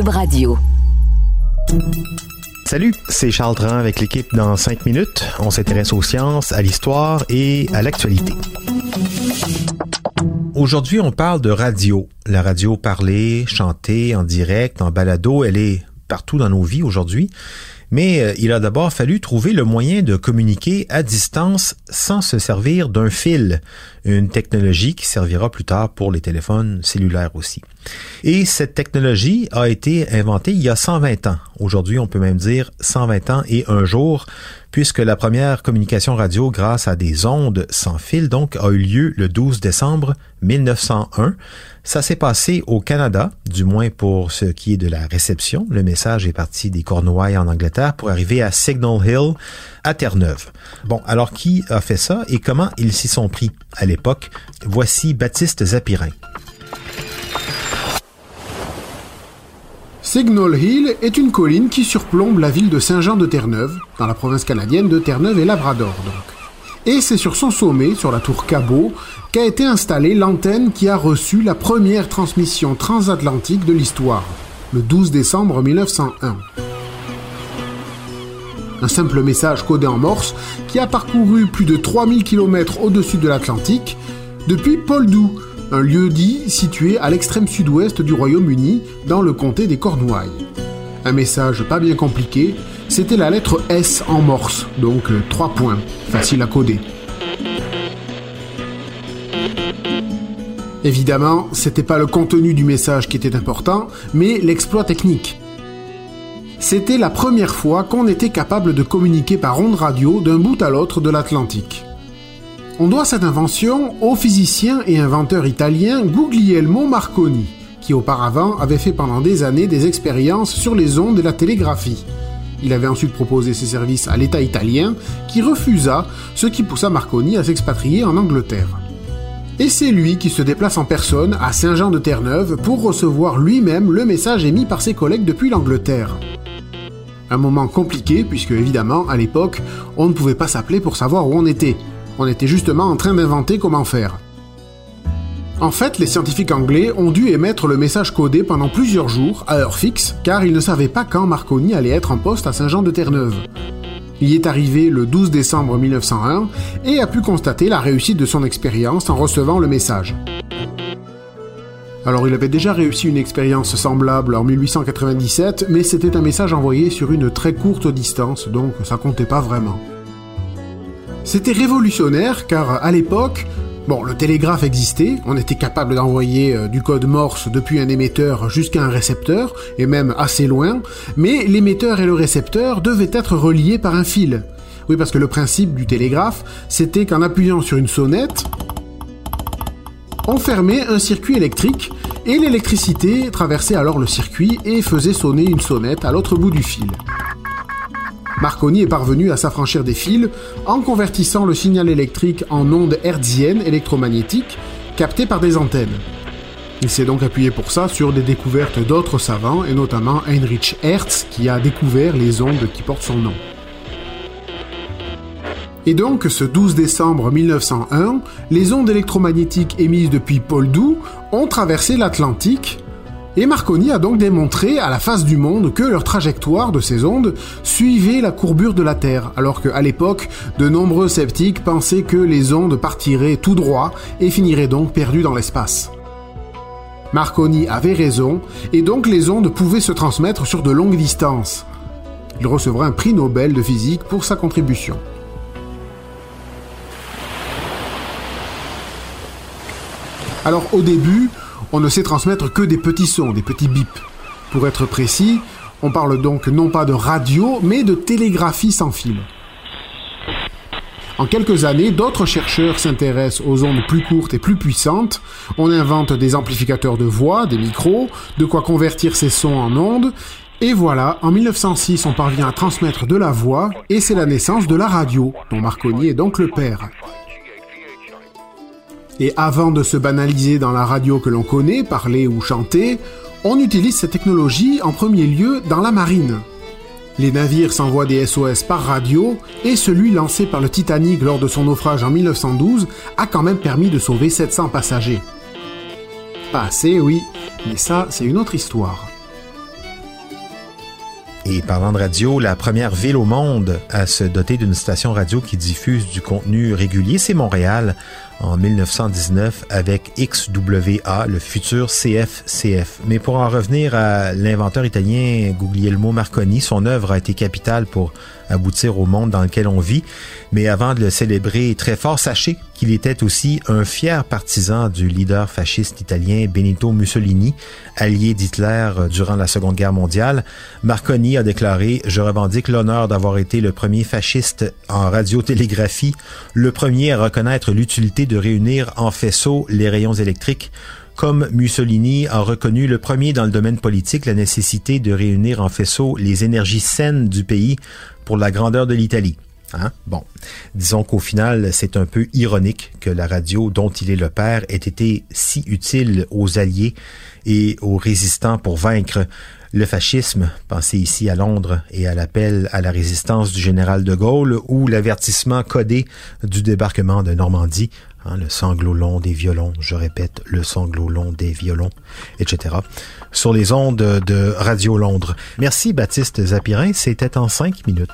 Radio. Salut, c'est Charles Tran avec l'équipe dans 5 minutes. On s'intéresse aux sciences, à l'histoire et à l'actualité. Aujourd'hui, on parle de radio. La radio parlée, chantée, en direct, en balado, elle est partout dans nos vies aujourd'hui. Mais euh, il a d'abord fallu trouver le moyen de communiquer à distance sans se servir d'un fil, une technologie qui servira plus tard pour les téléphones cellulaires aussi. Et cette technologie a été inventée il y a 120 ans. Aujourd'hui, on peut même dire 120 ans et un jour, puisque la première communication radio grâce à des ondes sans fil donc a eu lieu le 12 décembre 1901. Ça s'est passé au Canada, du moins pour ce qui est de la réception. Le message est parti des Cornouailles en Angleterre pour arriver à Signal Hill à Terre-Neuve. Bon, alors qui a fait ça et comment ils s'y sont pris à l'époque? Voici Baptiste Zapirin. Signal Hill est une colline qui surplombe la ville de Saint-Jean-de-Terre-Neuve, dans la province canadienne de Terre-Neuve et Labrador donc. Et c'est sur son sommet, sur la tour Cabot, qu'a été installée l'antenne qui a reçu la première transmission transatlantique de l'histoire, le 12 décembre 1901. Un simple message codé en morse qui a parcouru plus de 3000 km au-dessus de l'Atlantique depuis Poldhu, un lieu-dit situé à l'extrême sud-ouest du Royaume-Uni, dans le comté des Cornouailles. Un message pas bien compliqué, c'était la lettre S en morse, donc 3 points, facile à coder. Évidemment, c'était pas le contenu du message qui était important, mais l'exploit technique. C'était la première fois qu'on était capable de communiquer par ondes radio d'un bout à l'autre de l'Atlantique. On doit cette invention au physicien et inventeur italien Guglielmo Marconi, qui auparavant avait fait pendant des années des expériences sur les ondes de la télégraphie. Il avait ensuite proposé ses services à l'État italien, qui refusa, ce qui poussa Marconi à s'expatrier en Angleterre. Et c'est lui qui se déplace en personne à Saint-Jean-de-Terre-Neuve pour recevoir lui-même le message émis par ses collègues depuis l'Angleterre. Un moment compliqué puisque évidemment, à l'époque, on ne pouvait pas s'appeler pour savoir où on était. On était justement en train d'inventer comment faire. En fait, les scientifiques anglais ont dû émettre le message codé pendant plusieurs jours, à heure fixe, car ils ne savaient pas quand Marconi allait être en poste à Saint-Jean-de-Terre-Neuve. Il y est arrivé le 12 décembre 1901 et a pu constater la réussite de son expérience en recevant le message. Alors il avait déjà réussi une expérience semblable en 1897, mais c'était un message envoyé sur une très courte distance, donc ça comptait pas vraiment. C'était révolutionnaire car à l'époque, bon, le télégraphe existait, on était capable d'envoyer euh, du code morse depuis un émetteur jusqu'à un récepteur, et même assez loin, mais l'émetteur et le récepteur devaient être reliés par un fil. Oui, parce que le principe du télégraphe, c'était qu'en appuyant sur une sonnette, on fermait un circuit électrique et l'électricité traversait alors le circuit et faisait sonner une sonnette à l'autre bout du fil. Marconi est parvenu à s'affranchir des fils en convertissant le signal électrique en ondes hertziennes électromagnétiques captées par des antennes. Il s'est donc appuyé pour ça sur des découvertes d'autres savants, et notamment Heinrich Hertz, qui a découvert les ondes qui portent son nom. Et donc, ce 12 décembre 1901, les ondes électromagnétiques émises depuis Poldhu ont traversé l'Atlantique et Marconi a donc démontré à la face du monde que leur trajectoire de ces ondes suivait la courbure de la Terre, alors qu'à l'époque, de nombreux sceptiques pensaient que les ondes partiraient tout droit et finiraient donc perdues dans l'espace. Marconi avait raison, et donc les ondes pouvaient se transmettre sur de longues distances. Il recevra un prix Nobel de physique pour sa contribution. Alors au début, on ne sait transmettre que des petits sons, des petits bips. Pour être précis, on parle donc non pas de radio, mais de télégraphie sans fil. En quelques années, d'autres chercheurs s'intéressent aux ondes plus courtes et plus puissantes. On invente des amplificateurs de voix, des micros, de quoi convertir ces sons en ondes. Et voilà, en 1906, on parvient à transmettre de la voix, et c'est la naissance de la radio, dont Marconi est donc le père. Et avant de se banaliser dans la radio que l'on connaît, parler ou chanter, on utilise cette technologie en premier lieu dans la marine. Les navires s'envoient des SOS par radio et celui lancé par le Titanic lors de son naufrage en 1912 a quand même permis de sauver 700 passagers. Pas assez, oui, mais ça, c'est une autre histoire. Et parlant de radio, la première ville au monde à se doter d'une station radio qui diffuse du contenu régulier, c'est Montréal en 1919 avec XWA, le futur CFCF. Mais pour en revenir à l'inventeur italien Guglielmo Marconi, son œuvre a été capitale pour aboutir au monde dans lequel on vit. Mais avant de le célébrer très fort, sachez qu'il était aussi un fier partisan du leader fasciste italien Benito Mussolini, allié d'Hitler durant la Seconde Guerre mondiale. Marconi a déclaré « Je revendique l'honneur d'avoir été le premier fasciste en radiotélégraphie, le premier à reconnaître l'utilité de réunir en faisceau les rayons électriques, comme Mussolini a reconnu le premier dans le domaine politique la nécessité de réunir en faisceau les énergies saines du pays pour la grandeur de l'Italie. Hein? Bon, disons qu'au final, c'est un peu ironique que la radio dont il est le père ait été si utile aux Alliés et aux résistants pour vaincre le fascisme, pensez ici à Londres et à l'appel à la résistance du général de Gaulle ou l'avertissement codé du débarquement de Normandie, hein, le sanglot long des violons, je répète, le sanglot long des violons, etc., sur les ondes de Radio Londres. Merci Baptiste Zapirin, c'était en cinq minutes.